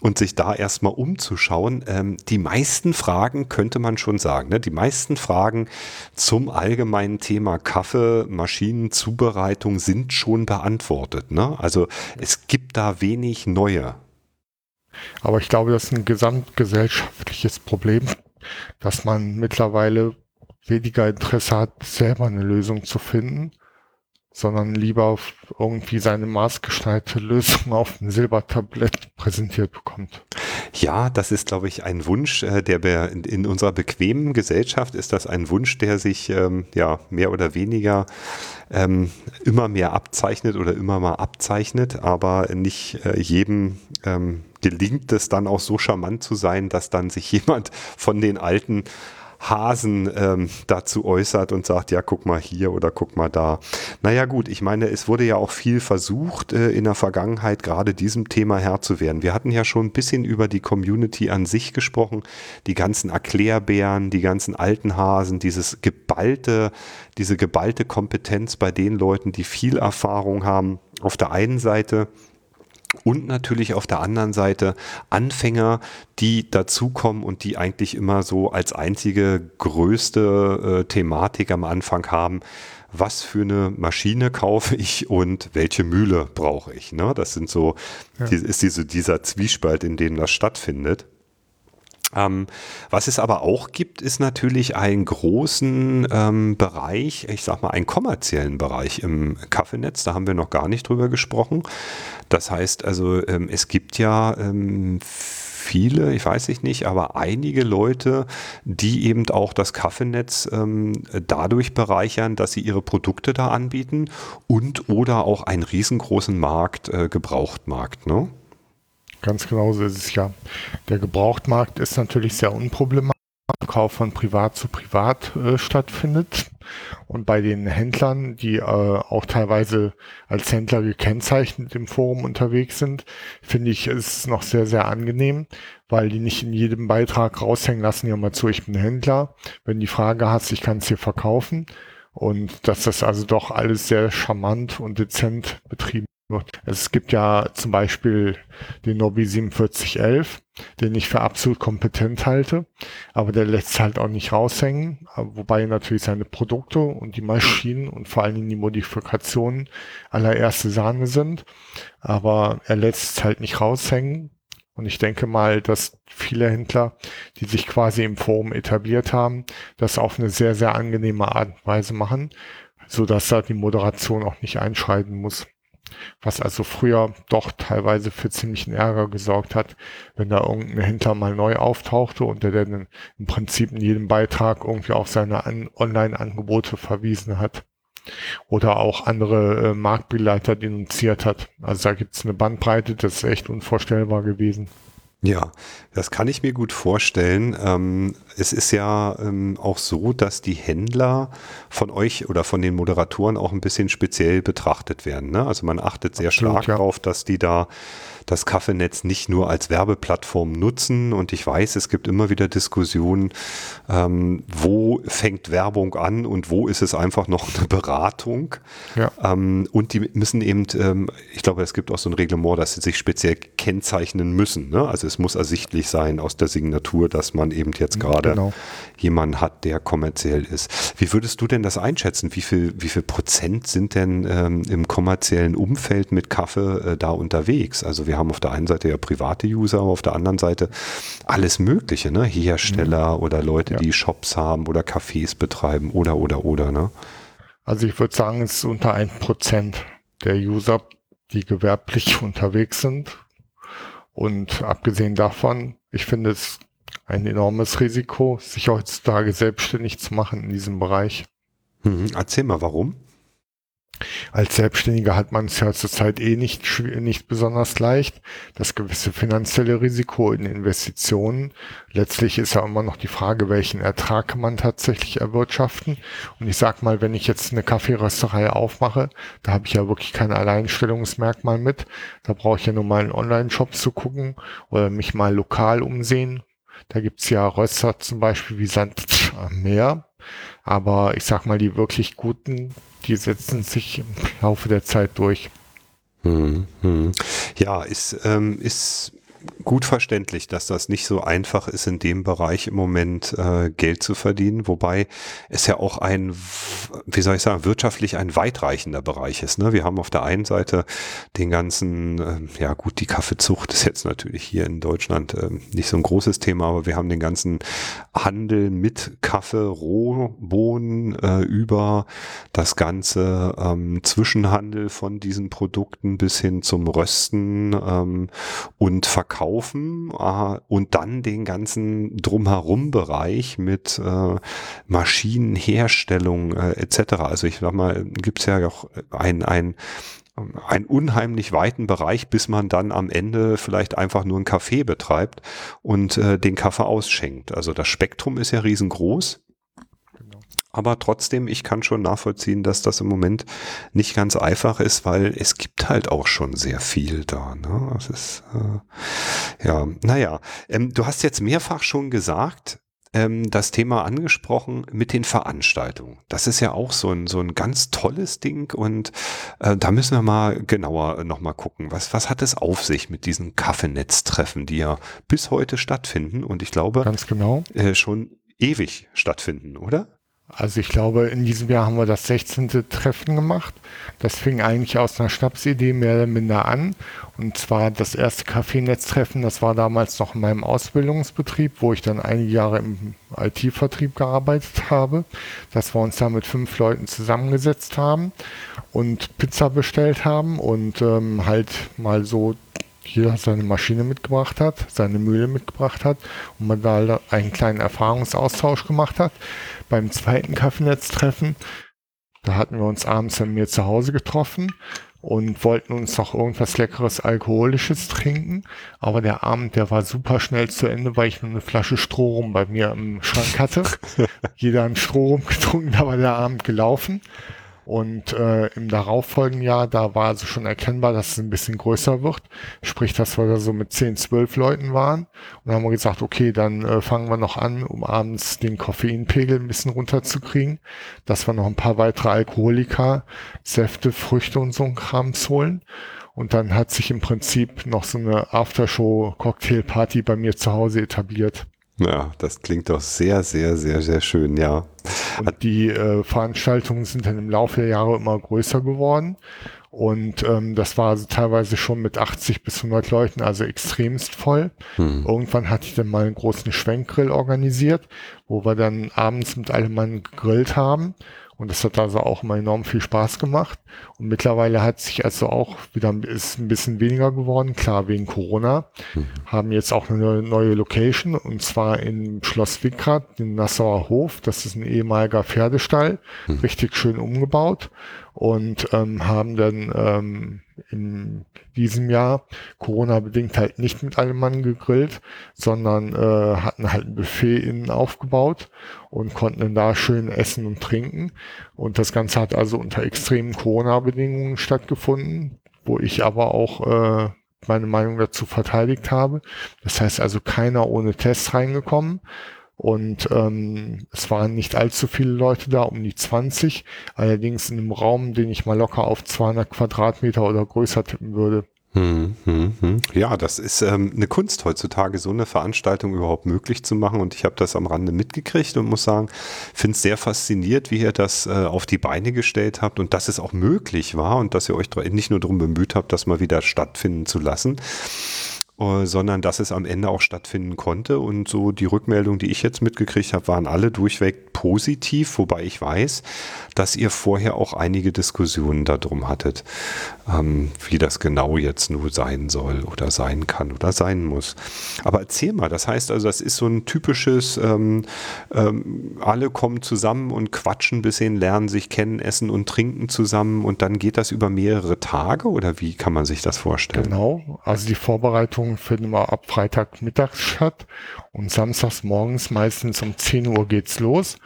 S1: und sich da erstmal umzuschauen. Ähm, die meisten Fragen könnte man schon sagen. Ne? Die meisten Fragen zum allgemeinen Thema Kaffee, Maschinenzubereitung sind schon beantwortet. Ne? Also es gibt da wenig wenig neue.
S2: Aber ich glaube, das ist ein gesamtgesellschaftliches Problem, dass man mittlerweile weniger Interesse hat, selber eine Lösung zu finden, sondern lieber irgendwie seine maßgeschneiderte <laughs> Lösung auf einem Silbertablett präsentiert bekommt.
S1: Ja, das ist, glaube ich, ein Wunsch, äh, der in, unserer bequemen Gesellschaft ist das ein Wunsch, der sich ähm, ja mehr oder weniger ähm, immer mehr abzeichnet oder immer mal abzeichnet, aber nicht äh, jedem ähm, gelingt es dann auch so charmant zu sein, dass dann sich <laughs> jemand von den alten Hasen ähm, dazu äußert und sagt, ja, guck mal hier oder guck mal da. Naja gut, ich meine, es wurde ja auch viel versucht, äh, in der Vergangenheit gerade diesem Thema Herr zu werden. Wir hatten ja schon ein bisschen über die Community an sich gesprochen, die ganzen Erklärbären, die ganzen alten Hasen, dieses geballte, diese geballte Kompetenz bei den Leuten, die viel Erfahrung haben. Auf der einen Seite und natürlich auf der anderen Seite Anfänger, die dazukommen und die eigentlich immer so als einzige größte äh, Thematik am Anfang haben, was für eine Maschine kaufe ich und welche Mühle brauche ich. Ne? Das sind so, ja. die, ist diese, dieser Zwiespalt, in dem das stattfindet. Ähm, was es aber auch gibt, ist natürlich einen großen ähm, Bereich, ich sag mal einen kommerziellen Bereich im Kaffeenetz. Da haben wir noch gar nicht drüber gesprochen. Das heißt also, ähm, es gibt ja ähm, viele, ich weiß ich nicht, aber einige Leute, die eben auch das Kaffeenetz ähm, dadurch bereichern, dass sie ihre Produkte da anbieten und oder auch einen riesengroßen Markt, äh, Gebrauchtmarkt. Ne?
S2: Ganz genau so ist es ja. Der Gebrauchtmarkt ist natürlich sehr unproblematisch. Kauf von privat zu privat äh, stattfindet. Und bei den Händlern, die äh, auch teilweise als Händler gekennzeichnet im Forum unterwegs sind, finde ich es noch sehr, sehr angenehm, weil die nicht in jedem Beitrag raushängen lassen, ja mal zu, ich bin Händler. Wenn die Frage hast, ich kann es hier verkaufen. Und dass das also doch alles sehr charmant und dezent betrieben es gibt ja zum Beispiel den Nobby 4711, den ich für absolut kompetent halte, aber der lässt halt auch nicht raushängen, wobei natürlich seine Produkte und die Maschinen und vor allen Dingen die Modifikationen allererste Sahne sind, aber er lässt halt nicht raushängen. Und ich denke mal, dass viele Händler, die sich quasi im Forum etabliert haben, das auf eine sehr, sehr angenehme Art und Weise machen, so dass da die Moderation auch nicht einschreiten muss was also früher doch teilweise für ziemlichen Ärger gesorgt hat, wenn da irgendein Händler mal neu auftauchte und der dann im Prinzip in jedem Beitrag irgendwie auf seine Online-Angebote verwiesen hat oder auch andere äh, Marktbegleiter denunziert hat. Also da gibt es eine Bandbreite, das ist echt unvorstellbar gewesen.
S1: Ja, das kann ich mir gut vorstellen. Ähm, es ist ja ähm, auch so, dass die Händler von euch oder von den Moderatoren auch ein bisschen speziell betrachtet werden. Ne? Also man achtet sehr Absolut, stark ja. darauf, dass die da das Kaffeenetz nicht nur als Werbeplattform nutzen. Und ich weiß, es gibt immer wieder Diskussionen, ähm, wo fängt Werbung an und wo ist es einfach noch eine Beratung. Ja. Ähm, und die müssen eben, ähm, ich glaube, es gibt auch so ein Reglement, dass sie sich speziell kennzeichnen müssen. Ne? Also es muss ersichtlich sein aus der Signatur, dass man eben jetzt mhm, gerade genau. jemanden hat, der kommerziell ist. Wie würdest du denn das einschätzen? Wie viel, wie viel Prozent sind denn ähm, im kommerziellen Umfeld mit Kaffee äh, da unterwegs? Also wir haben auf der einen Seite ja private User, aber auf der anderen Seite alles Mögliche, ne? Hersteller mhm. oder Leute, ja. die Shops haben oder Cafés betreiben oder oder oder, ne?
S2: Also ich würde sagen, es ist unter ein Prozent der User, die gewerblich <laughs> unterwegs sind. Und abgesehen davon, ich finde es ein enormes Risiko, sich heutzutage selbstständig zu machen in diesem Bereich.
S1: Mhm. Erzähl mal, warum?
S2: Als Selbstständiger hat man es ja zurzeit eh nicht, nicht besonders leicht. Das gewisse finanzielle Risiko in Investitionen. Letztlich ist ja immer noch die Frage, welchen Ertrag kann man tatsächlich erwirtschaften. Und ich sag mal, wenn ich jetzt eine Kaffeerösterei aufmache, da habe ich ja wirklich kein Alleinstellungsmerkmal mit. Da brauche ich ja nur mal einen Online-Shop zu gucken oder mich mal lokal umsehen. Da gibt's ja Röster zum Beispiel wie Sand am Meer. Aber ich sag mal, die wirklich guten, die setzen sich im Laufe der Zeit durch.
S1: Hm, hm. Ja, ist, ähm, ist gut verständlich, dass das nicht so einfach ist, in dem Bereich im Moment äh, Geld zu verdienen, wobei es ja auch ein, wie soll ich sagen, wirtschaftlich ein weitreichender Bereich ist. Ne? Wir haben auf der einen Seite den ganzen, äh, ja gut, die Kaffeezucht ist jetzt natürlich hier in Deutschland äh, nicht so ein großes Thema, aber wir haben den ganzen Handel mit Kaffee, Rohbohnen äh, über das ganze ähm, Zwischenhandel von diesen Produkten bis hin zum Rösten ähm, und Verkaufen verkaufen äh, und dann den ganzen drumherum Bereich mit äh, Maschinenherstellung äh, etc. Also ich sag mal, gibt es ja auch ein, ein einen unheimlich weiten Bereich, bis man dann am Ende vielleicht einfach nur einen Kaffee betreibt und äh, den Kaffee ausschenkt. Also das Spektrum ist ja riesengroß. Aber trotzdem, ich kann schon nachvollziehen, dass das im Moment nicht ganz einfach ist, weil es gibt halt auch schon sehr viel da. Ne? Das ist, äh, ja, naja. Ähm, du hast jetzt mehrfach schon gesagt, ähm, das Thema angesprochen mit den Veranstaltungen. Das ist ja auch so ein, so ein ganz tolles Ding und äh, da müssen wir mal genauer äh, nochmal gucken. Was, was hat es auf sich mit diesen Kaffeenetztreffen, die ja bis heute stattfinden und ich glaube,
S2: ganz genau,
S1: äh, schon ewig stattfinden, oder?
S2: Also ich glaube, in diesem Jahr haben wir das 16. Treffen gemacht. Das fing eigentlich aus einer Schnapsidee mehr oder minder an. Und zwar das erste Kaffeenetztreffen, das war damals noch in meinem Ausbildungsbetrieb, wo ich dann einige Jahre im IT-Vertrieb gearbeitet habe, dass wir uns da mit fünf Leuten zusammengesetzt haben und Pizza bestellt haben und ähm, halt mal so jeder seine Maschine mitgebracht hat, seine Mühle mitgebracht hat und man da einen kleinen Erfahrungsaustausch gemacht hat. Beim zweiten Kaffeenetztreffen, da hatten wir uns abends bei mir zu Hause getroffen und wollten uns noch irgendwas leckeres Alkoholisches trinken. Aber der Abend, der war super schnell zu Ende, weil ich nur eine Flasche Strohrum bei mir im Schrank hatte. <laughs> Jeder einen Strohrum getrunken, da war der Abend gelaufen. Und äh, im darauffolgenden Jahr, da war also schon erkennbar, dass es ein bisschen größer wird. Sprich, dass wir da so mit 10, 12 Leuten waren. Und haben wir gesagt, okay, dann äh, fangen wir noch an, um abends den Koffeinpegel ein bisschen runterzukriegen, dass wir noch ein paar weitere Alkoholika, Säfte, Früchte und so ein Krams holen. Und dann hat sich im Prinzip noch so eine Aftershow-Cocktail-Party bei mir zu Hause etabliert.
S1: Ja, das klingt doch sehr, sehr, sehr, sehr schön, ja.
S2: Und die äh, Veranstaltungen sind dann im Laufe der Jahre immer größer geworden. Und ähm, das war also teilweise schon mit 80 bis 100 Leuten, also extremst voll. Hm. Irgendwann hatte ich dann mal einen großen Schwenkgrill organisiert, wo wir dann abends mit allem Mann gegrillt haben. Und das hat also auch immer enorm viel Spaß gemacht. Und mittlerweile hat sich also auch wieder ist ein bisschen weniger geworden, klar wegen Corona. Mhm. Haben jetzt auch eine neue Location und zwar in Schloss Wickrad, den Nassauer Hof. Das ist ein ehemaliger Pferdestall, mhm. richtig schön umgebaut und ähm, haben dann ähm, in diesem Jahr Corona-bedingt halt nicht mit allem Mann gegrillt, sondern äh, hatten halt ein Buffet innen aufgebaut und konnten dann da schön essen und trinken. Und das Ganze hat also unter extremen Corona-Bedingungen stattgefunden, wo ich aber auch äh, meine Meinung dazu verteidigt habe. Das heißt also keiner ohne Test reingekommen. Und ähm, es waren nicht allzu viele Leute da, um die 20. Allerdings in einem Raum, den ich mal locker auf 200 Quadratmeter oder größer tippen würde.
S1: Hm, hm, hm. Ja, das ist ähm, eine Kunst heutzutage, so eine Veranstaltung überhaupt möglich zu machen. Und ich habe das am Rande mitgekriegt und muss sagen, finde es sehr fasziniert, wie ihr das äh, auf die Beine gestellt habt und dass es auch möglich war und dass ihr euch nicht nur darum bemüht habt, das mal wieder stattfinden zu lassen. Äh, sondern dass es am Ende auch stattfinden konnte. Und so die Rückmeldung, die ich jetzt mitgekriegt habe, waren alle durchweg positiv, wobei ich weiß, dass ihr vorher auch einige Diskussionen darum hattet, ähm, wie das genau jetzt nur sein soll oder sein kann oder sein muss. Aber erzähl mal, das heißt also, das ist so ein typisches, ähm, ähm, alle kommen zusammen und quatschen ein bisschen, lernen sich kennen, essen und trinken zusammen und dann geht das über mehrere Tage oder wie kann man sich das vorstellen?
S2: Genau, also die Vorbereitung Finden immer ab Freitagmittags statt und samstags morgens meistens um 10 Uhr geht's los.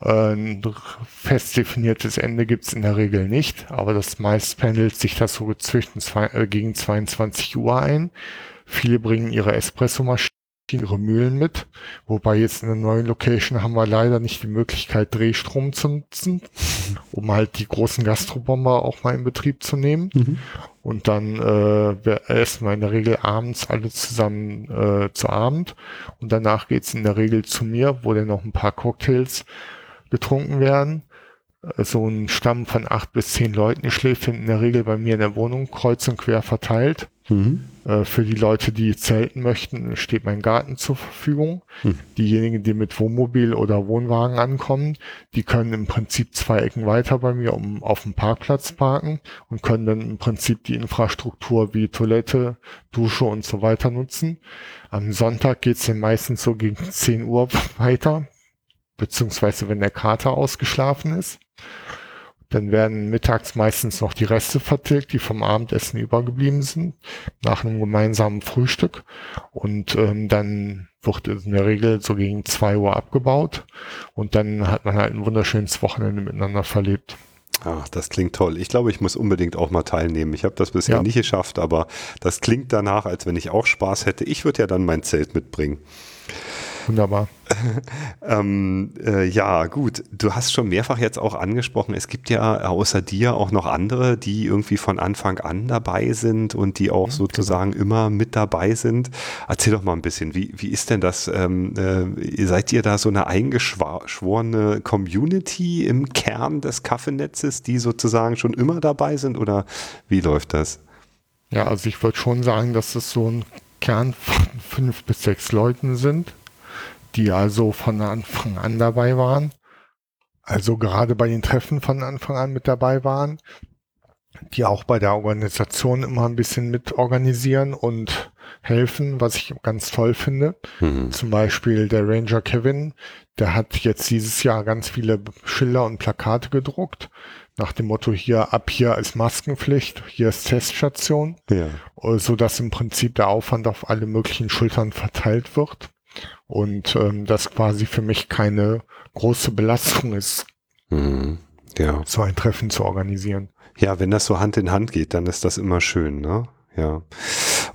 S2: Ein fest definiertes Ende gibt's in der Regel nicht, aber das meist pendelt sich das so zwischen zwei, äh, gegen 22 Uhr ein. Viele bringen ihre Espressomaschine ihre Mühlen mit. Wobei jetzt in der neuen Location haben wir leider nicht die Möglichkeit, Drehstrom zu nutzen, um halt die großen Gastrobomber auch mal in Betrieb zu nehmen. Mhm. Und dann äh, essen wir in der Regel abends alle zusammen äh, zu Abend. Und danach geht's in der Regel zu mir, wo dann noch ein paar Cocktails getrunken werden. Äh, so ein Stamm von acht bis zehn Leuten schläft in der Regel bei mir in der Wohnung kreuz und quer verteilt. Mhm. Äh, für die Leute, die zelten möchten, steht mein Garten zur Verfügung. Mhm. Diejenigen, die mit Wohnmobil oder Wohnwagen ankommen, die können im Prinzip zwei Ecken weiter bei mir um, auf dem Parkplatz parken und können dann im Prinzip die Infrastruktur wie Toilette, Dusche und so weiter nutzen. Am Sonntag geht's dann meistens so gegen 10 Uhr <laughs> weiter, beziehungsweise wenn der Kater ausgeschlafen ist Dann werden mittags meistens noch die Reste vertilgt, die vom Abendessen übergeblieben sind, nach einem gemeinsamen Frühstück. Und ähm, dann wird in der Regel so gegen zwei Uhr abgebaut. Und dann hat man halt ein wunderschönes Wochenende miteinander verlebt.
S1: Ach, das klingt toll. Ich glaube, ich muss unbedingt auch mal teilnehmen. Ich habe das bisher ja. nicht geschafft, aber das klingt danach, als wenn ich auch Spaß hätte. Ich würde ja dann mein Zelt mitbringen.
S2: Wunderbar. <laughs>
S1: ähm, äh, ja, gut. Du hast schon mehrfach jetzt auch angesprochen, es gibt ja außer dir auch noch andere, die irgendwie von Anfang an dabei sind und die auch mhm, sozusagen genau. immer mit dabei sind. Erzähl doch mal ein bisschen, wie, wie ist denn das? Ähm, äh, seid ihr da so eine eingeschworene Community im Kern des Kaffeenetzes, die sozusagen schon immer dabei sind oder wie läuft das?
S2: Ja, also ich würde schon sagen, dass es so ein Kern von fünf bis sechs Leuten sind die also von Anfang an dabei waren. Also gerade bei den Treffen von Anfang an mit dabei waren, die auch bei der Organisation immer ein bisschen mit organisieren und helfen, was ich ganz toll finde. Mhm. Zum Beispiel der Ranger Kevin, der hat jetzt dieses Jahr ganz viele Schilder und Plakate gedruckt, nach dem Motto hier, ab hier ist Maskenpflicht, hier ist Teststation, ja. so dass im Prinzip der Aufwand auf alle möglichen Schultern verteilt wird und ähm, das quasi für mich keine große Belastung ist, mhm. ja. so ein Treffen zu organisieren.
S1: Ja, wenn das so Hand in Hand geht, dann ist das immer schön, ne? Ja.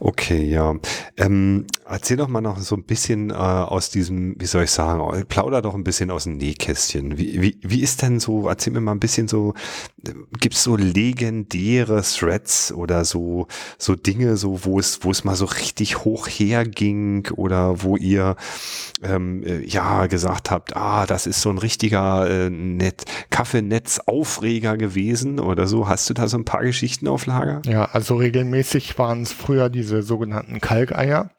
S1: Okay, ja. Ähm, erzähl doch mal noch so ein bisschen äh, aus diesem, wie soll ich sagen, plauder doch ein bisschen aus dem Nähkästchen. Wie, wie, wie ist denn so, erzähl mir mal ein bisschen so, gibt's so legendäre Threads oder so, so Dinge, so, wo es, wo es mal so richtig hoch herging oder wo ihr, ähm, äh, ja, gesagt habt, ah, das ist so ein richtiger äh, Net Kaffeenetz-Aufreger gewesen oder so. Hast du da so ein paar Geschichten auf Lager?
S2: Ja, also regelmäßig waren es früher diese diese sogenannten Kalkeier.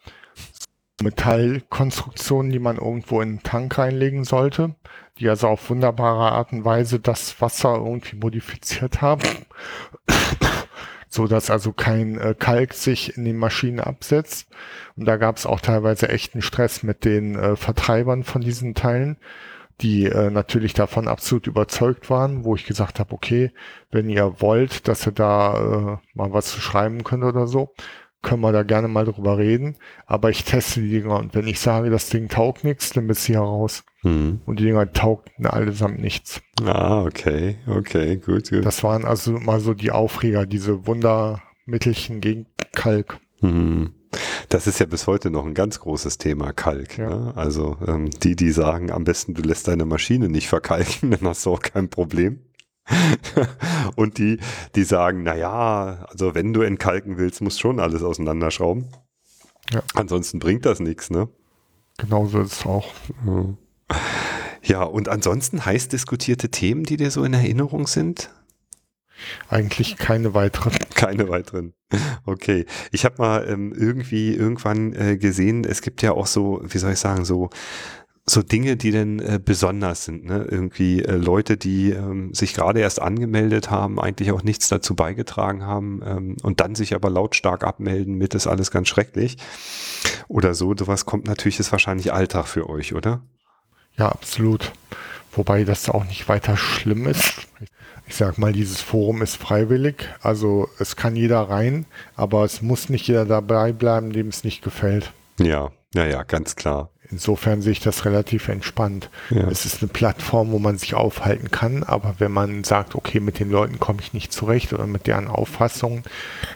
S2: Metallkonstruktionen, die man irgendwo in den Tank reinlegen sollte, die also auf wunderbare Art und Weise das Wasser irgendwie modifiziert haben, <coughs> so dass also kein äh, Kalk sich in den Maschinen absetzt. Und da gab es auch teilweise echten Stress mit den äh, Vertreibern von diesen Teilen, die äh, natürlich davon absolut überzeugt waren, wo ich gesagt habe, okay, wenn ihr wollt, dass ihr da äh, mal was zu schreiben könnt oder so, können wir da gerne mal drüber reden. Aber ich teste die Dinger und wenn ich sage, das Ding taugt nichts, dann bist du hier raus. Hm. Und die Dinger taugten allesamt nichts.
S1: Ah, okay, okay, gut, gut.
S2: Das waren also mal so die Aufreger, diese Wundermittelchen gegen Kalk. Hm.
S1: Das ist ja bis heute noch ein ganz großes Thema, Kalk. Ja. Ne? Also ähm, die, die sagen, am besten du lässt deine Maschine nicht verkalken, <laughs> dann hast du auch kein Problem. <laughs> und die, die sagen, na ja, also wenn du entkalken willst, musst schon alles auseinanderschrauben. Ja. Ansonsten bringt das nichts, ne?
S2: Genauso ist es auch.
S1: Ja, und ansonsten heiß diskutierte Themen, die dir so in Erinnerung sind?
S2: Eigentlich keine weiteren.
S1: Keine weiteren. Okay. Ich habe mal ähm, irgendwie irgendwann äh, gesehen, es gibt ja auch so, wie soll ich sagen, so so Dinge, die denn äh, besonders sind. Ne? Irgendwie äh, Leute, die ähm, sich gerade erst angemeldet haben, eigentlich auch nichts dazu beigetragen haben ähm, und dann sich aber lautstark abmelden mit, ist alles ganz schrecklich. Oder so, sowas kommt natürlich, ist wahrscheinlich Alltag für euch, oder?
S2: Ja, absolut. Wobei das auch nicht weiter schlimm ist. Ich sag mal, dieses Forum ist freiwillig, also es kann jeder rein, aber es muss nicht jeder dabei bleiben, dem es nicht gefällt.
S1: Ja, ja, ja, ganz klar.
S2: Insofern sehe ich das relativ entspannt. Ja. Es ist eine Plattform, wo man sich aufhalten kann, aber wenn man sagt, okay, mit den Leuten komme ich nicht zurecht oder mit deren Auffassung,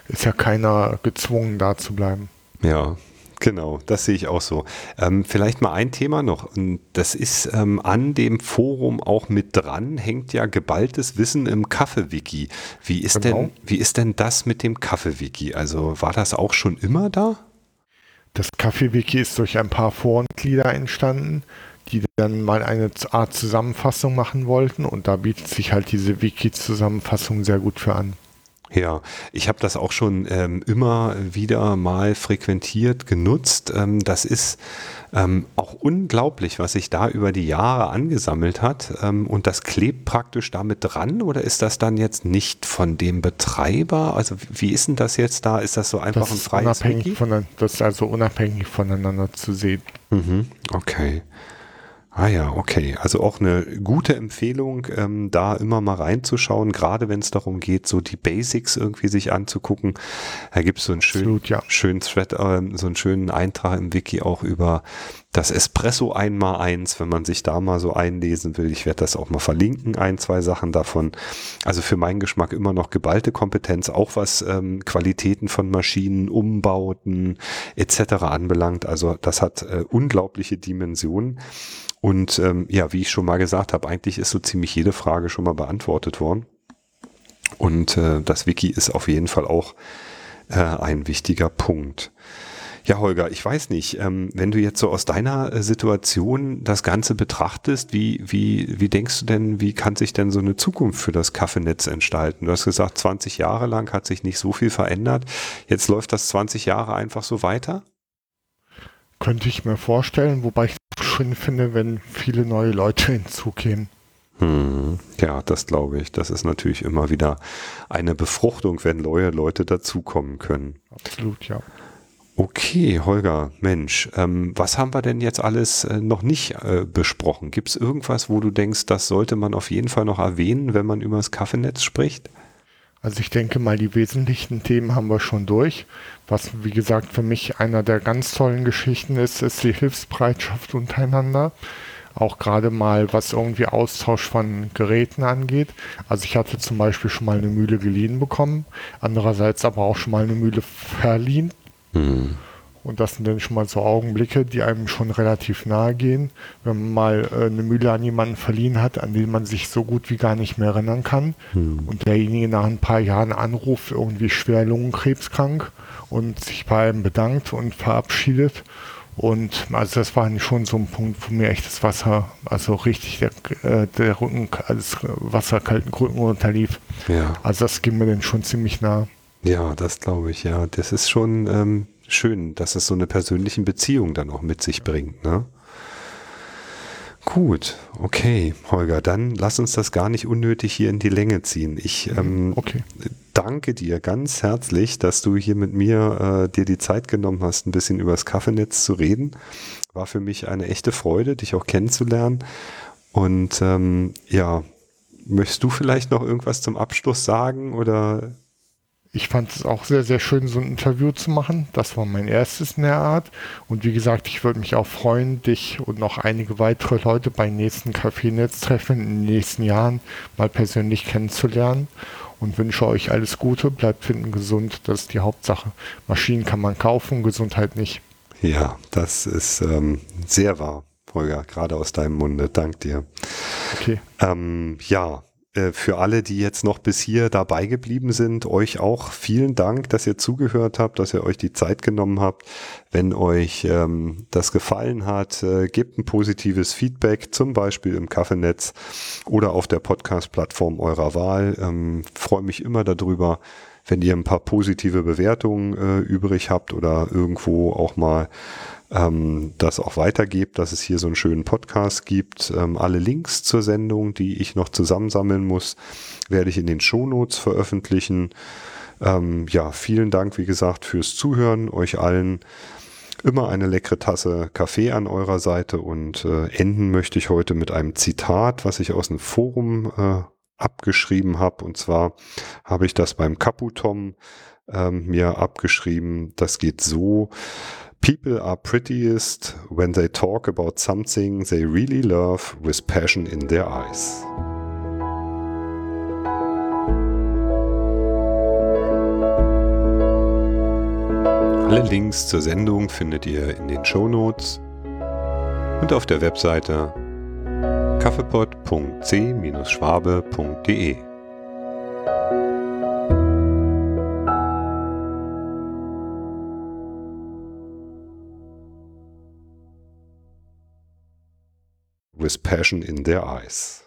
S2: ist ja keiner gezwungen, da zu bleiben.
S1: Ja, Genau, das sehe ich auch so. Ähm, vielleicht mal ein Thema noch. Das ist ähm, an dem Forum auch mit dran, hängt ja geballtes Wissen im Kaffee-Wiki. Wie ist genau. denn, wie ist denn das mit dem Kaffee-Wiki? Also war das auch schon immer da?
S2: Das Kaffee-Wiki ist durch ein paar Vormitglieder entstanden, die dann mal eine Art Zusammenfassung machen wollten und da bietet sich halt diese Wiki-Zusammenfassung sehr gut für an.
S1: Ja, ich habe das auch schon ähm, immer wieder mal frequentiert genutzt. Ähm, das ist ähm, auch unglaublich, was sich da über die Jahre angesammelt hat. Ähm, und das klebt praktisch damit dran oder ist das dann jetzt nicht von dem Betreiber? Also wie ist denn das jetzt da? Ist das so einfach das ein freies
S2: Wiki? Von, das ist also unabhängig voneinander zu sehen.
S1: Mhm, okay. Ah ja, okay. Also auch eine gute Empfehlung, ähm, da immer mal reinzuschauen, gerade wenn es darum geht, so die Basics irgendwie sich anzugucken. Da gibt es so einen schönen, Absolut, ja. schönen Thread, äh, so einen schönen Eintrag im Wiki auch über das Espresso einmal eins, wenn man sich da mal so einlesen will. Ich werde das auch mal verlinken, ein, zwei Sachen davon. Also für meinen Geschmack immer noch geballte Kompetenz, auch was ähm, Qualitäten von Maschinen, Umbauten etc. anbelangt. Also das hat äh, unglaubliche Dimensionen. Und ähm, ja, wie ich schon mal gesagt habe, eigentlich ist so ziemlich jede Frage schon mal beantwortet worden. Und äh, das Wiki ist auf jeden Fall auch äh, ein wichtiger Punkt. Ja, Holger, ich weiß nicht, ähm, wenn du jetzt so aus deiner äh, Situation das Ganze betrachtest, wie, wie, wie denkst du denn, wie kann sich denn so eine Zukunft für das Kaffeenetz entstalten? Du hast gesagt, 20 Jahre lang hat sich nicht so viel verändert. Jetzt läuft das 20 Jahre einfach so weiter?
S2: Könnte ich mir vorstellen, wobei ich schön finde, wenn viele neue Leute hinzukämen.
S1: Hm, ja, das glaube ich. Das ist natürlich immer wieder eine Befruchtung, wenn neue Leute dazukommen können.
S2: Absolut, ja.
S1: Okay, Holger, Mensch, ähm, was haben wir denn jetzt alles äh, noch nicht äh, besprochen? Gibt es irgendwas, wo du denkst, das sollte man auf jeden Fall noch erwähnen, wenn man über das Kaffeenetz spricht?
S2: Also ich denke mal, die wesentlichen Themen haben wir schon durch. Was, wie gesagt, für mich einer der ganz tollen Geschichten ist, ist die Hilfsbereitschaft untereinander. Auch gerade mal, was irgendwie Austausch von Geräten angeht. Also ich hatte zum Beispiel schon mal eine Mühle geliehen bekommen, andererseits aber auch schon mal eine Mühle verliehen. Mhm. Und das sind dann schon mal so Augenblicke, die einem schon relativ nahe gehen, wenn man mal äh, eine Mühle an jemanden verliehen hat, an den man sich so gut wie gar nicht mehr erinnern kann. Hm. Und derjenige nach ein paar Jahren anruft, irgendwie schwer lungenkrebskrank und sich bei einem bedankt und verabschiedet. Und also das war schon so ein Punkt, wo mir echt das Wasser, also richtig der, äh, der Rücken, alles Wasser kalten Rücken runterlief. Ja. Also das ging mir dann schon ziemlich nah.
S1: Ja, das glaube ich, ja. Das ist schon, ähm, schön, dass es so eine persönliche Beziehung dann auch mit sich bringt. Ne? Gut, okay, Holger, dann lass uns das gar nicht unnötig hier in die Länge ziehen. Ich mhm, ähm, okay. danke dir ganz herzlich, dass du hier mit mir äh, dir die Zeit genommen hast, ein bisschen über das Kaffeenetz zu reden. War für mich eine echte Freude, dich auch kennenzulernen. Und ähm, ja, möchtest du vielleicht noch irgendwas zum Abschluss sagen oder
S2: ich fand es auch sehr, sehr schön, so ein Interview zu machen. Das war mein erstes in der Art. Und wie gesagt, ich würde mich auch freuen, dich und noch einige weitere Leute beim nächsten Kaffeenetz-Treffen in den nächsten Jahren mal persönlich kennenzulernen. Und wünsche euch alles Gute, bleibt finden gesund, das ist die Hauptsache. Maschinen kann man kaufen, Gesundheit nicht.
S1: Ja, das ist ähm, sehr wahr, Holger, gerade aus deinem Munde. Dank dir. Okay. Ähm, ja, für alle, die jetzt noch bis hier dabei geblieben sind, euch auch vielen Dank, dass ihr zugehört habt, dass ihr euch die Zeit genommen habt. Wenn euch ähm, das gefallen hat, äh, gebt ein positives Feedback, zum Beispiel im Kaffeenetz oder auf der Podcast-Plattform eurer Wahl. Ähm, Freue mich immer darüber, wenn ihr ein paar positive Bewertungen äh, übrig habt oder irgendwo auch mal ähm, das auch weitergebt, dass es hier so einen schönen Podcast gibt. Ähm, alle Links zur Sendung, die ich noch zusammensammeln muss, werde ich in den Shownotes veröffentlichen. Ähm, ja, vielen Dank, wie gesagt, fürs Zuhören. Euch allen immer eine leckere Tasse Kaffee an eurer Seite und äh, enden möchte ich heute mit einem Zitat, was ich aus dem Forum äh, abgeschrieben habe. Und zwar habe ich das beim Kaputom ähm, mir abgeschrieben. Das geht so. People are prettiest when they talk about something they really love with passion in their eyes. Alle Links zur Sendung findet ihr in den Show Notes und auf der Webseite kaffeepot.c-schwabe.de. with passion in their eyes.